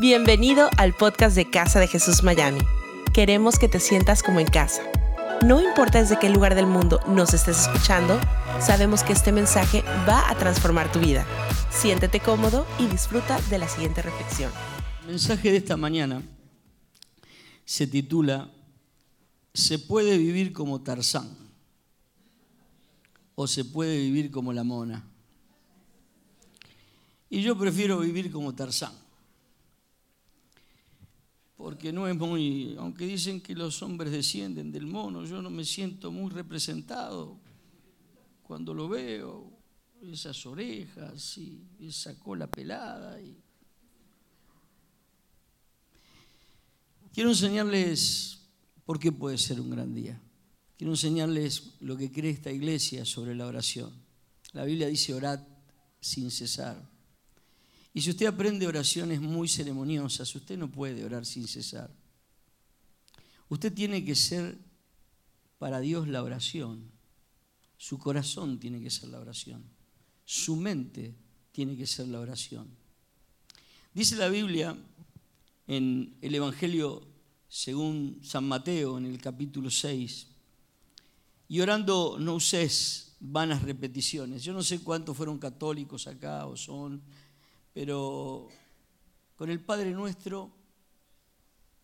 Bienvenido al podcast de Casa de Jesús Miami. Queremos que te sientas como en casa. No importa desde qué lugar del mundo nos estés escuchando, sabemos que este mensaje va a transformar tu vida. Siéntete cómodo y disfruta de la siguiente reflexión. El mensaje de esta mañana se titula ¿Se puede vivir como Tarzán? ¿O se puede vivir como la mona? Y yo prefiero vivir como Tarzán. Porque no es muy, aunque dicen que los hombres descienden del mono, yo no me siento muy representado cuando lo veo, esas orejas y esa cola pelada. Quiero enseñarles por qué puede ser un gran día. Quiero enseñarles lo que cree esta iglesia sobre la oración. La Biblia dice orad sin cesar. Y si usted aprende oraciones muy ceremoniosas, usted no puede orar sin cesar. Usted tiene que ser para Dios la oración. Su corazón tiene que ser la oración. Su mente tiene que ser la oración. Dice la Biblia en el Evangelio según San Mateo, en el capítulo 6, y orando no uses vanas repeticiones. Yo no sé cuántos fueron católicos acá o son pero con el Padre Nuestro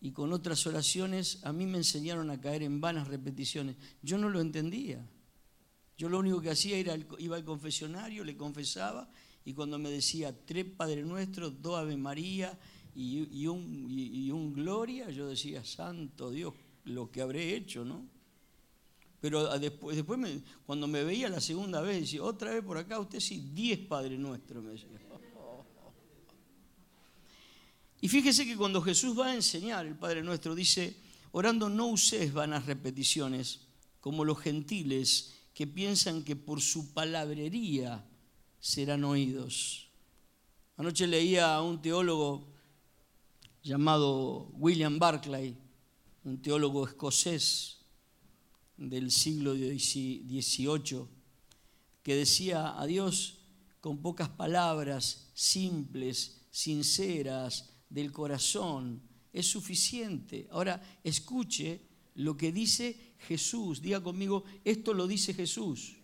y con otras oraciones a mí me enseñaron a caer en vanas repeticiones. Yo no lo entendía. Yo lo único que hacía era iba al confesionario, le confesaba y cuando me decía tres Padre Nuestro, dos Ave María y, un, Gloria, yo decía, Santo Dios, lo que habré hecho, ¿no? Pero después, después cuando me veía la segunda vez, decía, otra vez por acá, usted sí, diez Padre Nuestro, me decía. Y fíjese que cuando Jesús va a enseñar, el Padre Nuestro dice, orando no uses vanas repeticiones, como los gentiles que piensan que por su palabrería serán oídos. Anoche leía a un teólogo llamado William Barclay, un teólogo escocés del siglo XVIII, que decía a Dios con pocas palabras, simples, sinceras, del corazón es suficiente. Ahora, escuche lo que dice Jesús. Diga conmigo, esto lo dice Jesús.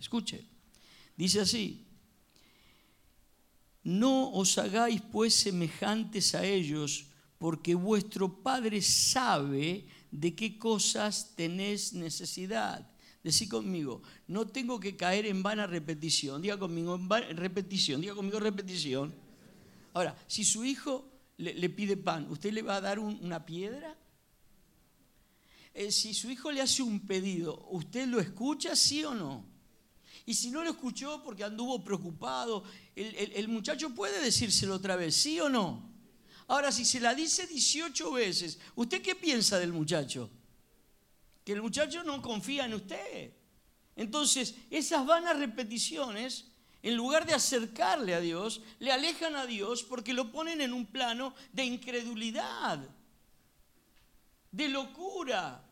Escuche. Dice así, no os hagáis pues semejantes a ellos, porque vuestro Padre sabe de qué cosas tenéis necesidad. Decí conmigo, no tengo que caer en vana repetición. Diga conmigo, repetición. Diga conmigo, repetición. Ahora, si su hijo le, pide pan, ¿usted le va a dar una piedra? Eh, si su hijo le hace un pedido, ¿usted lo escucha, sí o no? Y si no lo escuchó porque anduvo preocupado, el, muchacho puede decírselo otra vez, ¿sí o no? Ahora, si se la dice 18 veces, ¿usted qué piensa del muchacho? Que el muchacho no confía en usted. Entonces, esas vanas repeticiones en lugar de acercarle a Dios, le alejan a Dios porque lo ponen en un plano de incredulidad, de locura.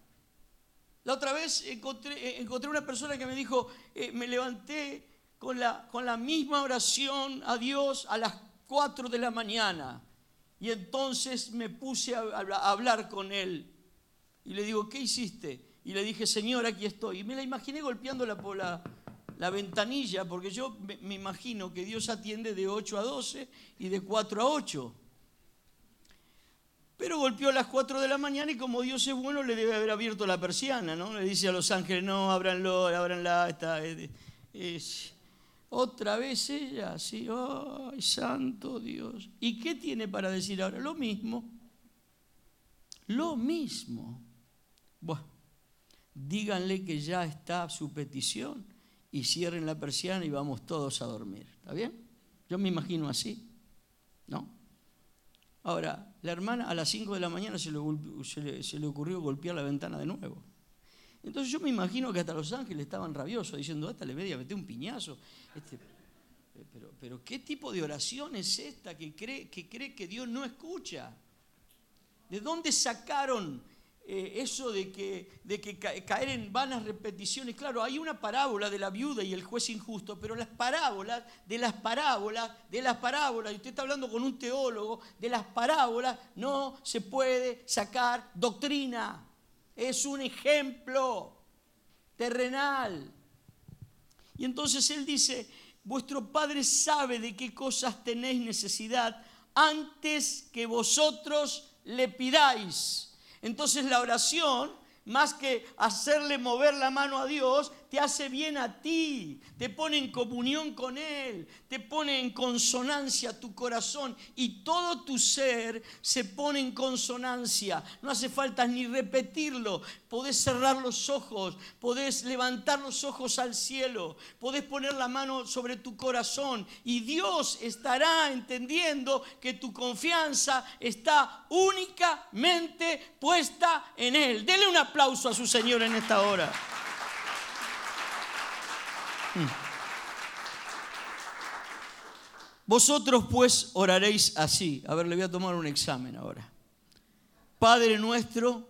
La otra vez encontré, eh, encontré una persona que me dijo, eh, me levanté con la, con la misma oración a Dios a las 4 de la mañana. Y entonces me puse a, hablar con él. Y le digo, ¿qué hiciste? Y le dije, Señor, aquí estoy. Y me la imaginé golpeando la, la, la ventanilla, porque yo me imagino que Dios atiende de 8 a 12 y de 4 a 8. Pero golpeó a las 4 de la mañana y como Dios es bueno le debe haber abierto la persiana, ¿no? Le dice a los ángeles, no, ábranlo, ábranla, está, es, otra vez ella, sí, ay, santo Dios. ¿Y qué tiene para decir ahora? Lo mismo, lo mismo. Bueno, díganle que ya está su petición y cierren la persiana y vamos todos a dormir. ¿Está bien? Yo me imagino así. ¿No? Ahora, la hermana a las 5 de la mañana se le, ocurrió golpear la ventana de nuevo. Entonces yo me imagino que hasta los ángeles estaban rabiosos diciendo, hasta media mete un piñazo. Este, pero, pero, ¿qué tipo de oración es esta que cree, que cree que Dios no escucha? ¿De dónde sacaron eh, eso de que, de que caer en vanas repeticiones. Claro, hay una parábola de la viuda y el juez injusto, pero las parábolas, de las parábolas, de las parábolas, y usted está hablando con un teólogo, de las parábolas no se puede sacar doctrina. Es un ejemplo terrenal. Y entonces él dice, vuestro Padre sabe de qué cosas tenéis necesidad antes que vosotros le pidáis. Entonces la oración, más que hacerle mover la mano a Dios, te hace bien a ti, te pone en comunión con Él, te pone en consonancia tu corazón y todo tu ser se pone en consonancia. No hace falta ni repetirlo, podés cerrar los ojos, podés levantar los ojos al cielo, podés poner la mano sobre tu corazón y Dios estará entendiendo que tu confianza está únicamente puesta en Él. Dele un aplauso a su Señor en esta hora. Vosotros pues oraréis así. A ver, le voy a tomar un examen ahora. Padre nuestro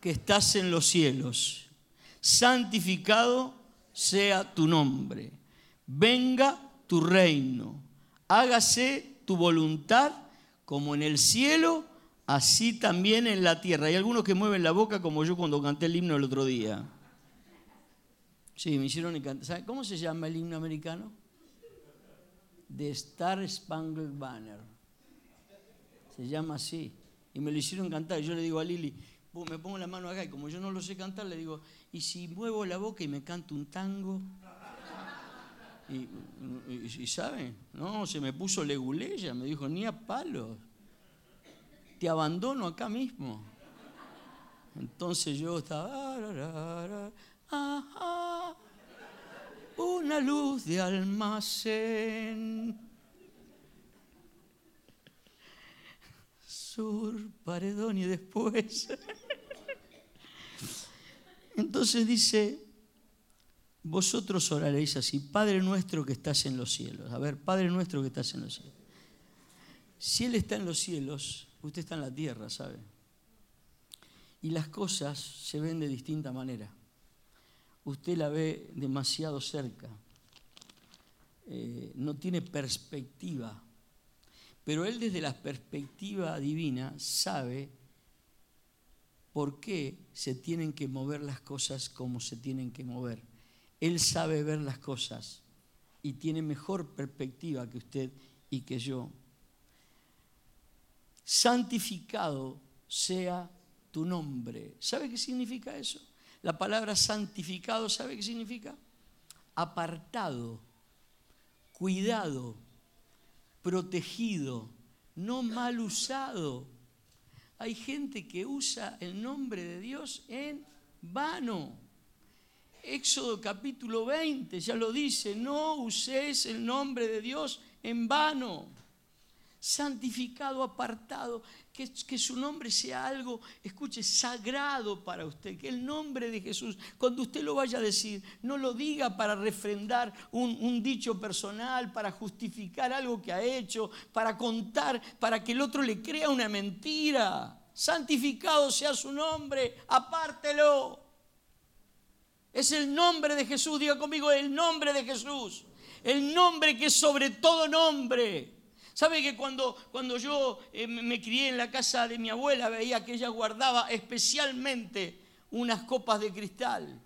que estás en los cielos, santificado sea tu nombre. Venga tu reino. Hágase tu voluntad como en el cielo, así también en la tierra. Hay algunos que mueven la boca como yo cuando canté el himno el otro día. Sí, me hicieron encantar. ¿Cómo se llama el himno americano? The Star Spangled Banner. Se llama así. Y me lo hicieron cantar. Yo le digo a Lili, me pongo la mano acá y como yo no lo sé cantar, le digo, ¿y si muevo la boca y me canto un tango? Y, ¿saben? No, se me puso leguleya, me dijo, ni a palos. Te abandono acá mismo. Entonces yo estaba una luz de almacén. Sur, paredón y después. Entonces dice, vosotros oraréis así, Padre nuestro que estás en los cielos. A ver, Padre nuestro que estás en los cielos. Si Él está en los cielos, usted está en la tierra, ¿sabe? Y las cosas se ven de distinta manera usted la ve demasiado cerca, eh, no tiene perspectiva, pero él desde la perspectiva divina sabe por qué se tienen que mover las cosas como se tienen que mover. Él sabe ver las cosas y tiene mejor perspectiva que usted y que yo. Santificado sea tu nombre. ¿Sabe qué significa eso? La palabra santificado, ¿sabe qué significa? Apartado, cuidado, protegido, no mal usado. Hay gente que usa el nombre de Dios en vano. Éxodo capítulo 20 ya lo dice, no uséis el nombre de Dios en vano santificado, apartado, que, su nombre sea algo, escuche, sagrado para usted, que el nombre de Jesús, cuando usted lo vaya a decir, no lo diga para refrendar un, un dicho personal, para justificar algo que ha hecho, para contar, para que el otro le crea una mentira. Santificado sea su nombre, apártelo. Es el nombre de Jesús, diga conmigo, el nombre de Jesús. El nombre que es sobre todo nombre. ¿Sabe que cuando, cuando yo eh, me crié en la casa de mi abuela veía que ella guardaba especialmente unas copas de cristal?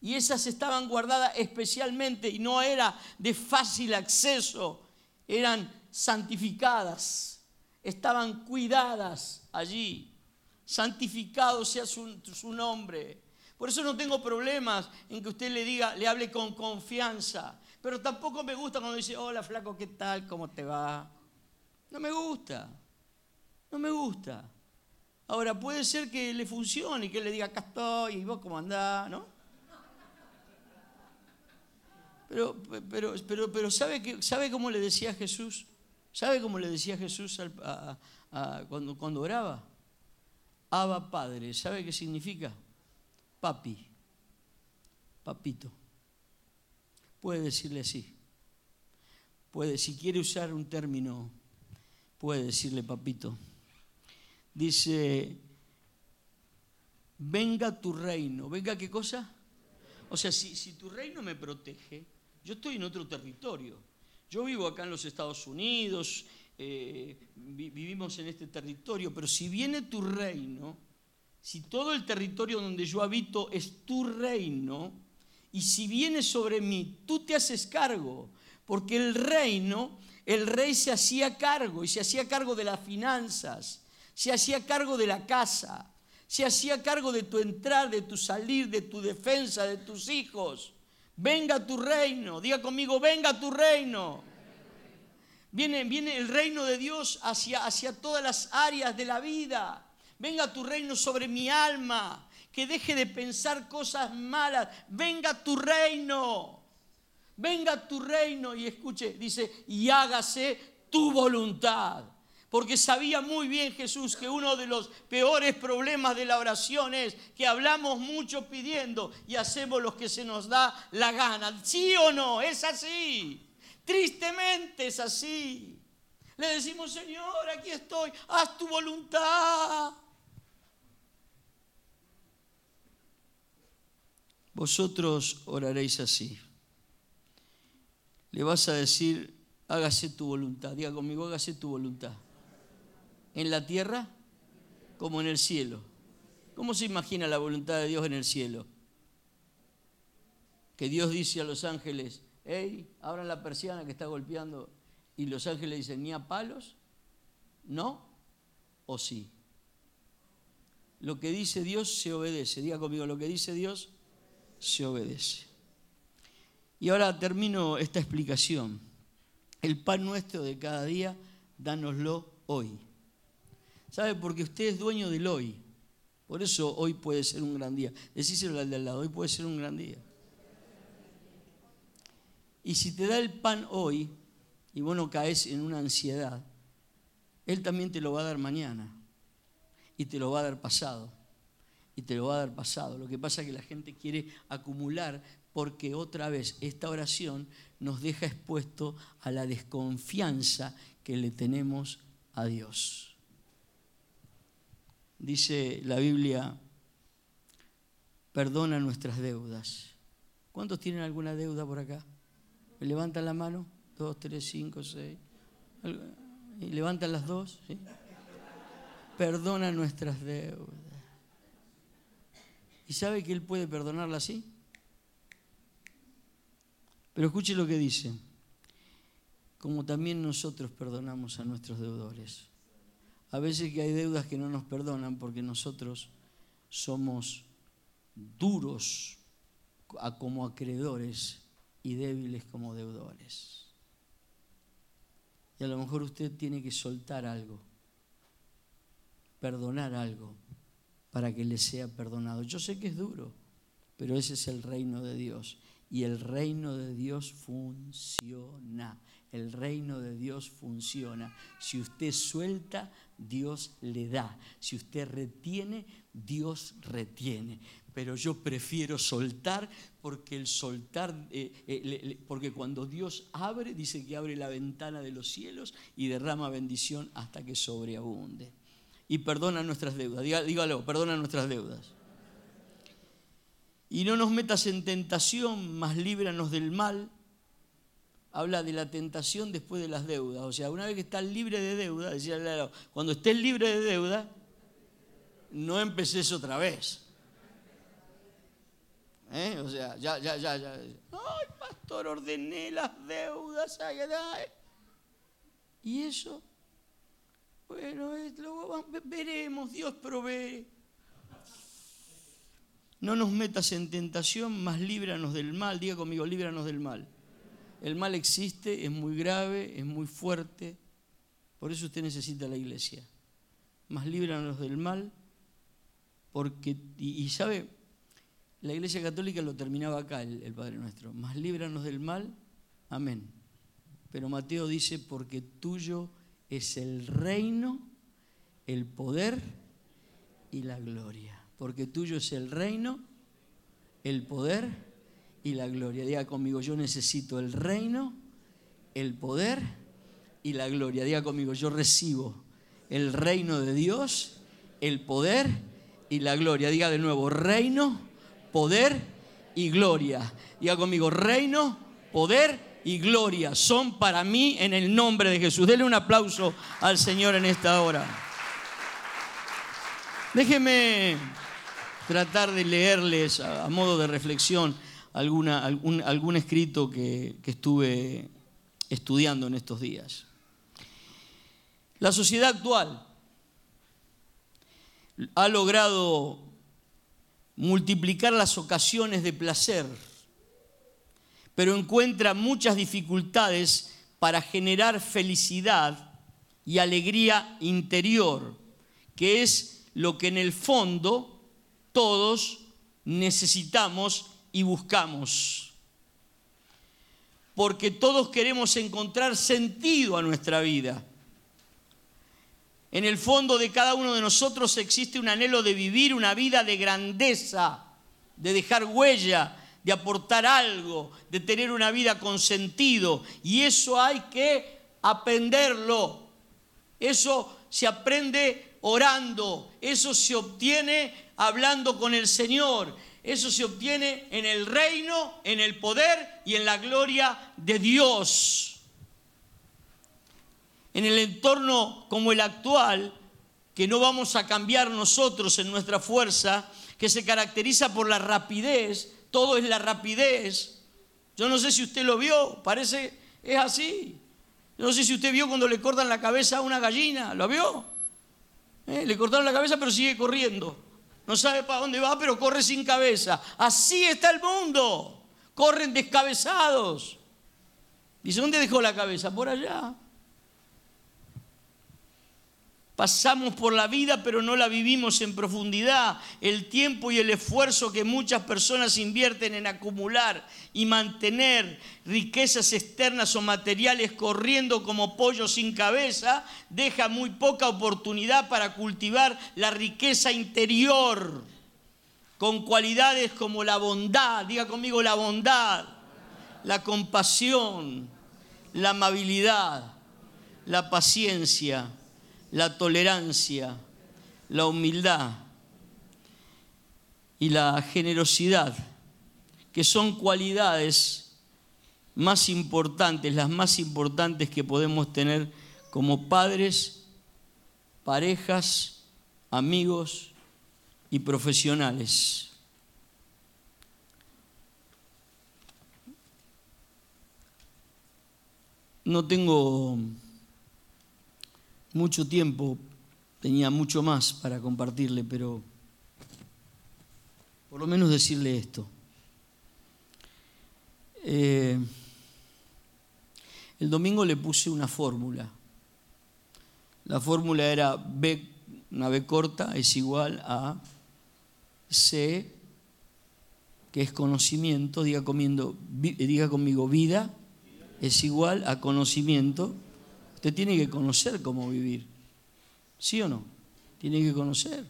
Y esas estaban guardadas especialmente y no era de fácil acceso, eran santificadas, estaban cuidadas allí. Santificado sea su, su nombre. Por eso no tengo problemas en que usted le diga, le hable con confianza. Pero tampoco me gusta cuando dice, hola flaco, ¿qué tal? ¿Cómo te va? No me gusta. No me gusta. Ahora, puede ser que le funcione y que le diga, acá estoy, y vos cómo andás, ¿no? Pero, pero, pero, pero ¿sabe, que, ¿sabe cómo le decía Jesús? ¿Sabe cómo le decía Jesús cuando, cuando oraba? Abba Padre. ¿Sabe qué significa? Papi. Papito. Puede decirle así. Puede, si quiere usar un término, puede decirle papito. Dice, venga tu reino. ¿Venga qué cosa? O sea, si, si tu reino me protege, yo estoy en otro territorio. Yo vivo acá en los Estados Unidos, eh, vivimos en este territorio, pero si viene tu reino, si todo el territorio donde yo habito es tu reino, y si viene sobre mí, tú te haces cargo, porque el reino, el rey se hacía cargo y se hacía cargo de las finanzas, se hacía cargo de la casa, se hacía cargo de tu entrar, de tu salir, de tu defensa, de tus hijos. Venga tu reino, diga conmigo, venga tu reino. Viene, el reino de Dios hacia todas las áreas de la vida. Venga tu reino sobre mi alma, que deje de pensar cosas malas. Venga tu reino. Venga tu reino. Y escuche, dice, y hágase tu voluntad. Porque sabía muy bien Jesús que uno de los peores problemas de la oración es que hablamos mucho pidiendo y hacemos lo que se nos da la gana. ¿Sí o no? Es así. Tristemente es así. Le decimos, Señor, aquí estoy, haz tu voluntad. Vosotros oraréis así. Le vas a decir, hágase tu voluntad. Diga conmigo, hágase tu voluntad. En la tierra como en el cielo. ¿Cómo se imagina la voluntad de Dios en el cielo? Que Dios dice a los ángeles, hey, abran la persiana que está golpeando. Y los ángeles dicen, ni a palos, no o sí. Lo que dice Dios se obedece. Diga conmigo, lo que dice Dios se obedece. Y ahora termino esta explicación. El pan nuestro de cada día, dánoslo hoy. ¿Sabe? Porque usted es dueño del hoy. Por eso hoy puede ser un gran día. Decíselo al de al lado, hoy puede ser un gran día. Y si te da el pan hoy y vos no caes en una ansiedad, Él también te lo va a dar mañana. Y te lo va a dar pasado y te lo va a dar pasado. Lo que pasa es que la gente quiere acumular porque otra vez esta oración nos deja expuesto a la desconfianza que le tenemos a Dios. Dice la Biblia, perdona nuestras deudas. ¿Cuántos tienen alguna deuda por acá? ¿Me levantan la mano? Dos, tres, cinco, seis. ¿Y levantan las dos? Perdona nuestras deudas. ¿Y sabe que Él puede perdonarla así? Pero escuche lo que dice. Como también nosotros perdonamos a nuestros deudores. A veces que hay deudas que no nos perdonan porque nosotros somos duros como acreedores y débiles como deudores. Y a lo mejor usted tiene que soltar algo, perdonar algo para que le sea perdonado. Yo sé que es duro, pero ese es el reino de Dios. Y el reino de Dios funciona. El reino de Dios funciona. Si usted suelta, Dios le da. Si usted retiene, Dios retiene. Pero yo prefiero soltar porque el soltar, eh, eh, porque cuando Dios abre, dice que abre la ventana de los cielos y derrama bendición hasta que sobreabunde y perdona nuestras deudas. Dígalo, perdona nuestras deudas. Y no nos metas en tentación, mas líbranos del mal. Habla de la tentación después de las deudas. O sea, una vez que estás libre de deuda, decía, cuando estés libre de deuda, no empeces otra vez. ¿Eh? O sea, ya, ya, ya, ya. Ay, pastor, ordené las deudas. ¿Y eso? Bueno, veremos, Dios provee. No nos metas en tentación, mas líbranos del mal. Diga conmigo, líbranos del mal. El mal existe, es muy grave, es muy fuerte. Por eso usted necesita la iglesia. Mas líbranos del mal, porque, y, sabe, la iglesia católica lo terminaba acá, el, el Padre Nuestro. Mas líbranos del mal, amén. Pero Mateo dice, porque tuyo es el reino, el poder y la gloria. Porque tuyo es el reino, el poder y la gloria. Diga conmigo, yo necesito el reino, el poder y la gloria. Diga conmigo, yo recibo el reino de Dios, el poder y la gloria. Diga de nuevo, reino, poder y gloria. Diga conmigo, reino, poder y gloria son para mí en el nombre de Jesús. Dele un aplauso al Señor en esta hora. Déjeme tratar de leerles a, modo de reflexión alguna, algún, escrito que, que estuve estudiando en estos días. La sociedad actual ha logrado multiplicar las ocasiones de placer, pero encuentra muchas dificultades para generar felicidad y alegría interior, que es lo que en el fondo todos necesitamos y buscamos. Porque todos queremos encontrar sentido a nuestra vida. En el fondo de cada uno de nosotros existe un anhelo de vivir una vida de grandeza, de dejar huella, de aportar algo, de tener una vida con sentido. Y eso hay que aprenderlo. Eso se aprende orando, eso se obtiene hablando con el Señor, eso se obtiene en el reino, en el poder y en la gloria de Dios. En el entorno como el actual, que no vamos a cambiar nosotros en nuestra fuerza, que se caracteriza por la rapidez, todo es la rapidez. Yo no sé si usted lo vio, parece, es así. Yo no sé si usted vio cuando le cortan la cabeza a una gallina, ¿lo vio? ¿Eh? Le cortaron la cabeza pero sigue corriendo. No sabe para dónde va pero corre sin cabeza. Así está el mundo. Corren descabezados. Dice, ¿dónde dejó la cabeza? Por allá. Pasamos por la vida pero no la vivimos en profundidad. El tiempo y el esfuerzo que muchas personas invierten en acumular y mantener riquezas externas o materiales corriendo como pollos sin cabeza deja muy poca oportunidad para cultivar la riqueza interior con cualidades como la bondad, diga conmigo la bondad, la compasión, la amabilidad, la paciencia la tolerancia, la humildad y la generosidad, que son cualidades más importantes, las más importantes que podemos tener como padres, parejas, amigos y profesionales. No tengo mucho tiempo, tenía mucho más para compartirle, pero por lo menos decirle esto. Eh, el domingo le puse una fórmula. La fórmula era B, una B corta, es igual a C, que es conocimiento, diga, comiendo, diga conmigo vida, es igual a conocimiento Usted tiene que conocer cómo vivir. ¿Sí o no? Tiene que conocer.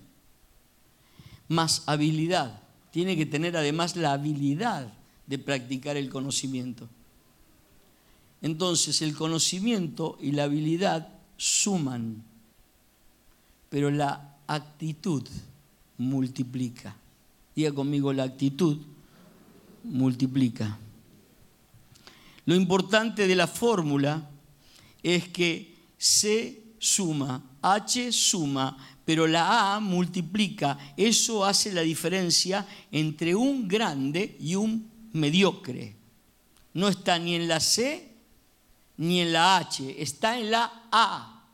Más habilidad. Tiene que tener además la habilidad de practicar el conocimiento. Entonces el conocimiento y la habilidad suman, pero la actitud multiplica. Diga conmigo, la actitud multiplica. Lo importante de la fórmula es que C suma, H suma, pero la A multiplica. Eso hace la diferencia entre un grande y un mediocre. No está ni en la C ni en la H, está en la A,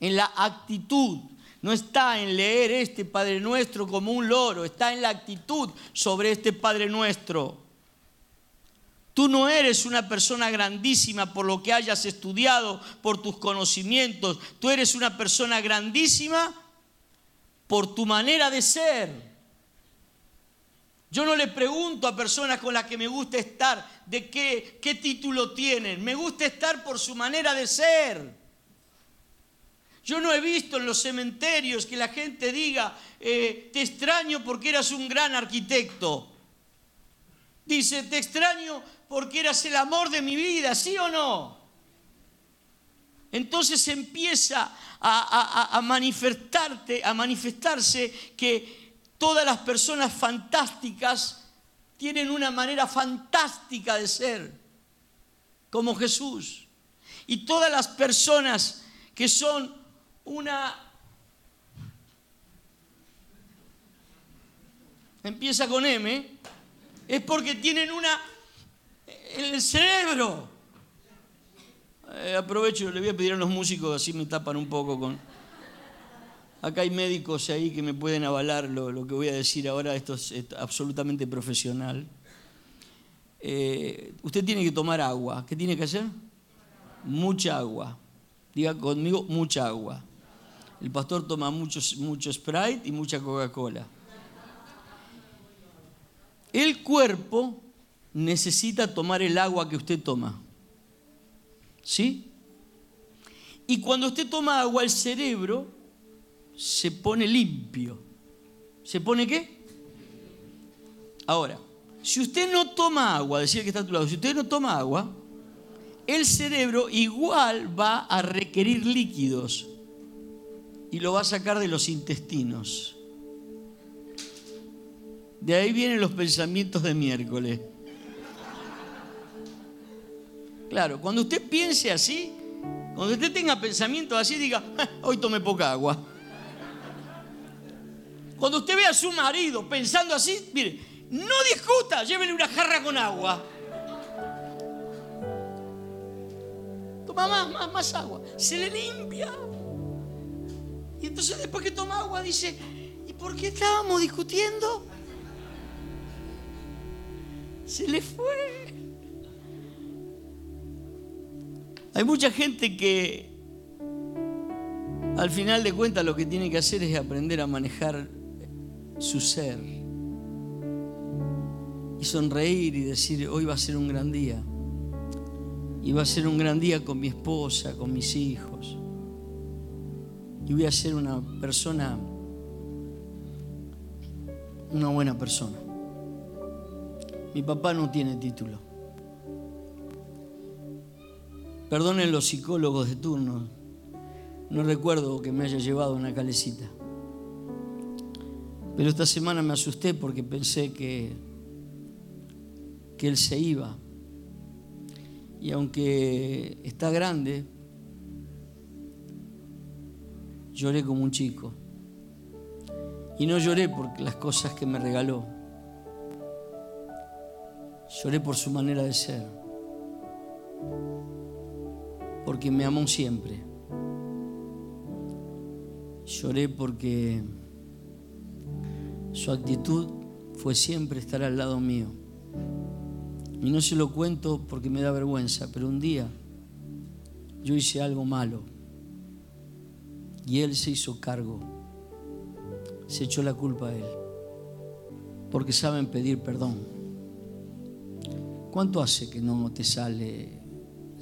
en la actitud. No está en leer este Padre Nuestro como un loro, está en la actitud sobre este Padre Nuestro. Tú no eres una persona grandísima por lo que hayas estudiado, por tus conocimientos. Tú eres una persona grandísima por tu manera de ser. Yo no le pregunto a personas con las que me gusta estar de qué, qué título tienen. Me gusta estar por su manera de ser. Yo no he visto en los cementerios que la gente diga, eh, te extraño porque eras un gran arquitecto. Dice, te extraño porque eras el amor de mi vida, ¿sí o no? Entonces empieza a, manifestarte, a manifestarse que Todas las personas fantásticas tienen una manera fantástica de ser, como Jesús. Y todas las personas que son una... Empieza con M, es porque tienen una... el cerebro. Eh, aprovecho, le voy a pedir a los músicos, así me tapan un poco con... Acá hay médicos ahí que me pueden avalar lo, que voy a decir ahora, esto es, absolutamente profesional. Eh, usted tiene que tomar agua. ¿Qué tiene que hacer? Mucha agua. Diga conmigo, mucha agua. El pastor toma mucho, mucho Sprite y mucha Coca-Cola. El cuerpo necesita tomar el agua que usted toma. ¿Sí? Y cuando usted toma agua, el cerebro se pone limpio. ¿Se pone qué? Ahora, si usted no toma agua, decir que está a tu lado, si usted no toma agua, el cerebro igual va a requerir líquidos y lo va a sacar de los intestinos. De ahí vienen los pensamientos de miércoles. Claro, cuando usted piense así, cuando usted tenga pensamientos así, diga, hoy tomé poca agua. Cuando usted ve a su marido pensando así, mire, no discuta, llévele una jarra con agua. Toma más, más, más agua. Se le limpia. Y entonces después que toma agua dice, ¿y por qué estábamos discutiendo? Se le fue. Hay mucha gente que al final de cuentas lo que tiene que hacer es aprender a manejar su ser y sonreír y decir, hoy va a ser un gran día. Y va a ser un gran día con mi esposa, con mis hijos. Y voy a ser una persona, una buena persona. Mi papá no tiene título. Perdonen los psicólogos de turno, no recuerdo que me haya llevado una calecita. Pero esta semana me asusté porque pensé que, que él se iba. Y aunque está grande, lloré como un chico. Y no lloré por las cosas que me regaló. Lloré por su manera de ser. Porque me amó siempre. Lloré porque su actitud fue siempre estar al lado mío. Y no se lo cuento porque me da vergüenza, pero un día yo hice algo malo y él se hizo cargo, se echó la culpa a él, porque saben pedir perdón. ¿Cuánto hace que no te sale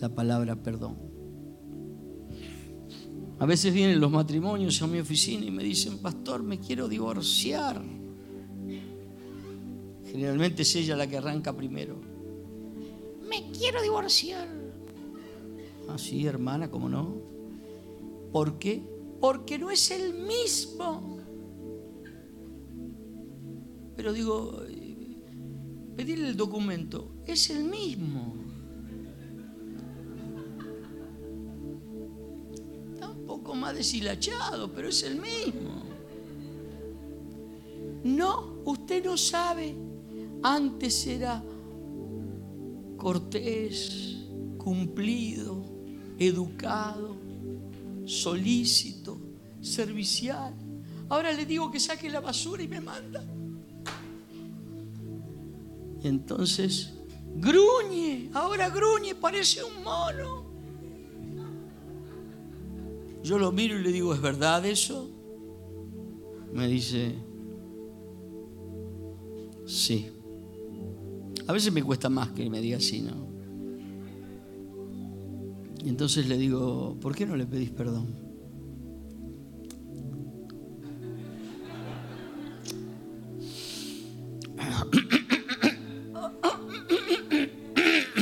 la palabra perdón? A veces vienen los matrimonios a mi oficina y me dicen, pastor, me quiero divorciar. Generalmente es ella la que arranca primero. Me quiero divorciar. Así, ah, hermana, ¿cómo no? ¿Por qué? Porque no es el mismo. Pero digo, pedirle el documento, es el mismo. Más deshilachado, pero es el mismo. No, usted no sabe antes era cortés, cumplido, educado, solícito, servicial. Ahora le digo que saque la basura y me manda. Y entonces gruñe, ahora gruñe, parece un mono. Yo lo miro y le digo, ¿es verdad eso? Me dice, sí. A veces me cuesta más que me diga así, ¿no? Y entonces le digo, ¿por qué no le pedís perdón?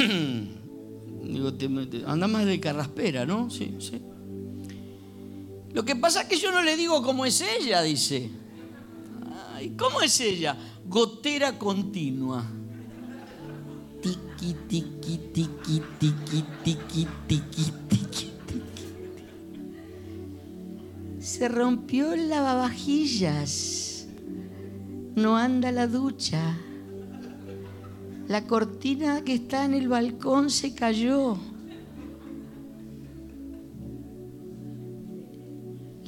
Digo, anda más de carraspera, ¿no? Sí, sí. Lo que pasa es que yo no le digo cómo es ella, dice. Ay, ¿cómo es ella? Gotera continua. Tiki, tiki, tiki, tiki, tiki, tiki, tiki. Se rompió el lavavajillas. No anda la ducha. La cortina que está en el balcón se cayó.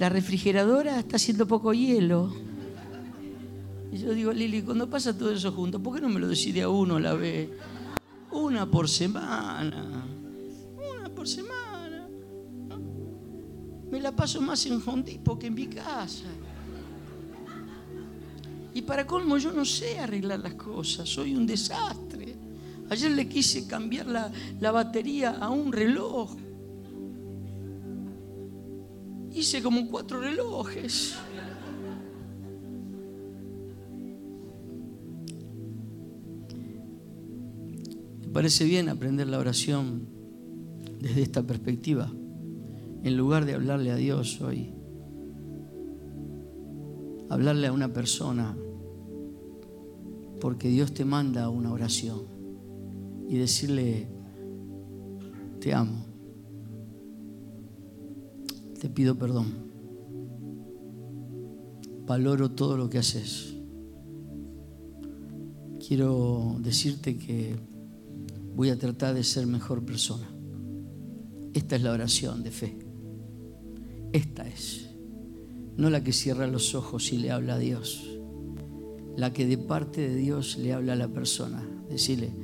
La refrigeradora está haciendo poco hielo. Y yo digo, Lili, cuando pasa todo eso junto, ¿por qué no me lo decide a uno a la vez? Una por semana. Una por semana. Me la paso más en Hondipo que en mi casa. Y para colmo, yo no sé arreglar las cosas, soy un desastre. Ayer le quise cambiar la, la batería a un reloj. Hice como cuatro relojes. Me parece bien aprender la oración desde esta perspectiva, en lugar de hablarle a Dios hoy, hablarle a una persona, porque Dios te manda una oración y decirle, te amo, te pido perdón, valoro todo lo que haces. Quiero decirte que voy a tratar de ser mejor persona. Esta es la oración de fe. Esta es. No la que cierra los ojos y le habla a Dios. La que de parte de Dios le habla a la persona. Decirle,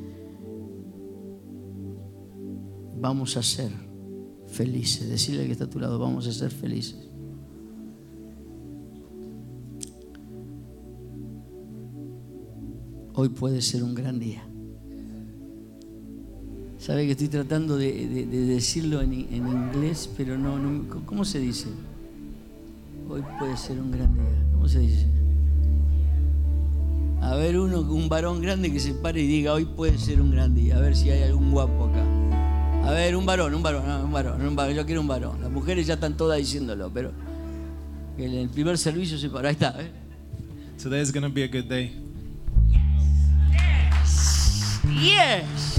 vamos a ser felices. Decirle que está a tu lado, vamos a ser felices. Hoy puede ser un gran día. Sabe que estoy tratando de, de- de decirlo en, en inglés, pero no, no- ¿Cómo se dice? Hoy puede ser un gran día. ¿Cómo se dice? A ver, uno, un varón grande que se pare y diga, hoy puede ser un gran día. A ver si hay algún guapo acá. A ver, un varón, un varón, no, un varón, un varón. Yo quiero un varón. Las mujeres ya están todas diciéndolo, pero en el primer servicio se para. Ahí está. ¿eh? Today is going to be a good day. Yes.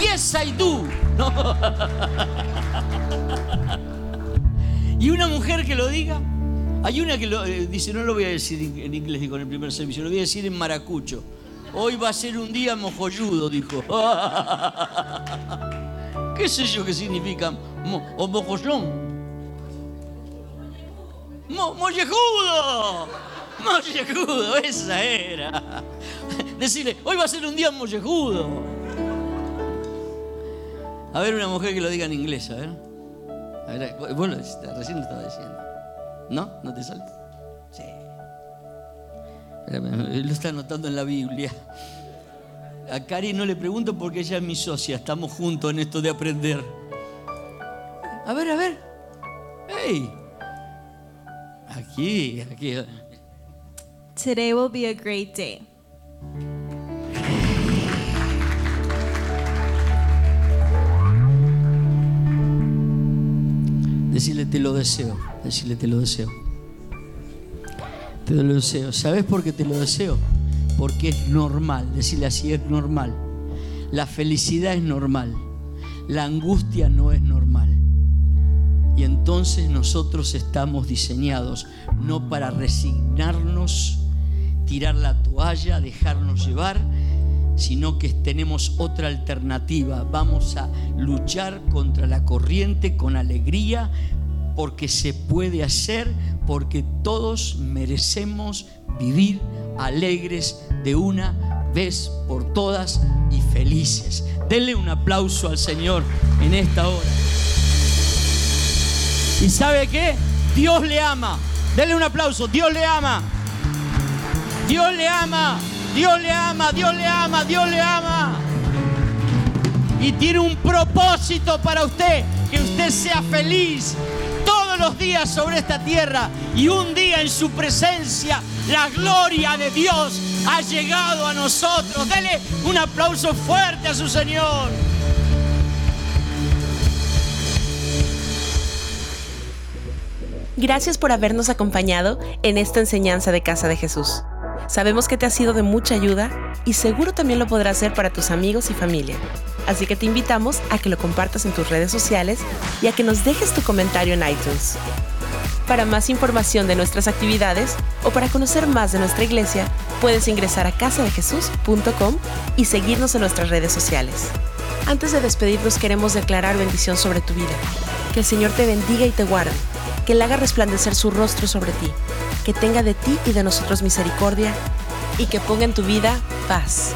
Yes, I do. No. y una mujer que lo diga. Hay una que lo, eh, dice, no lo voy a decir en en inglés ni con el primer servicio, lo voy a decir en maracucho. Hoy va a ser un día mojolludo, dijo. ¿Qué sé yo qué significa? Mo- o mojollón. Mo- mollejudo. Mollejudo, esa era. Decirle, hoy va a ser un día mollejudo. A ver una mujer que lo diga en inglés, a ver. A ver, vos recién lo estaba diciendo. ¿No? ¿No te sale? Sí. Lo está anotando en la Biblia. A Cari no le pregunto porque ella es mi socia. Estamos juntos en esto de aprender. A ver, a ver. ¡Ey! Aquí, aquí. Today will be a great day. Decirle te lo deseo. Decirle te lo deseo. Te lo deseo. ¿Sabes por qué te lo deseo? Porque es normal. Decirle así es normal. La felicidad es normal. La angustia no es normal. Y entonces nosotros estamos diseñados no para resignarnos, tirar la toalla, dejarnos llevar, sino que tenemos otra alternativa. Vamos a luchar contra la corriente con alegría porque se puede hacer, porque todos merecemos vivir alegres de una vez por todas y felices. Denle un aplauso al Señor en esta hora. ¿Y sabe qué? Dios le ama. Denle un aplauso. Dios le ama. Dios le ama. Dios le ama. Dios le ama. Dios le ama. Y tiene un propósito para usted. Que usted sea feliz días sobre esta tierra. Y un día en su presencia, la gloria de Dios ha llegado a nosotros. Dele un aplauso fuerte a su Señor. Gracias por habernos acompañado en esta enseñanza de Casa de Jesús. Sabemos que te ha sido de mucha ayuda y seguro también lo podrás hacer para tus amigos y familia. Así que te invitamos a que lo compartas en tus redes sociales y a que nos dejes tu comentario en iTunes. Para más información de nuestras actividades o para conocer más de nuestra iglesia, puedes ingresar a casadejesús.com y seguirnos en nuestras redes sociales. Antes de despedirnos queremos declarar bendición sobre tu vida. Que el Señor te bendiga y te guarde, que Él haga resplandecer su rostro sobre ti, que tenga de ti y de nosotros misericordia y que ponga en tu vida paz.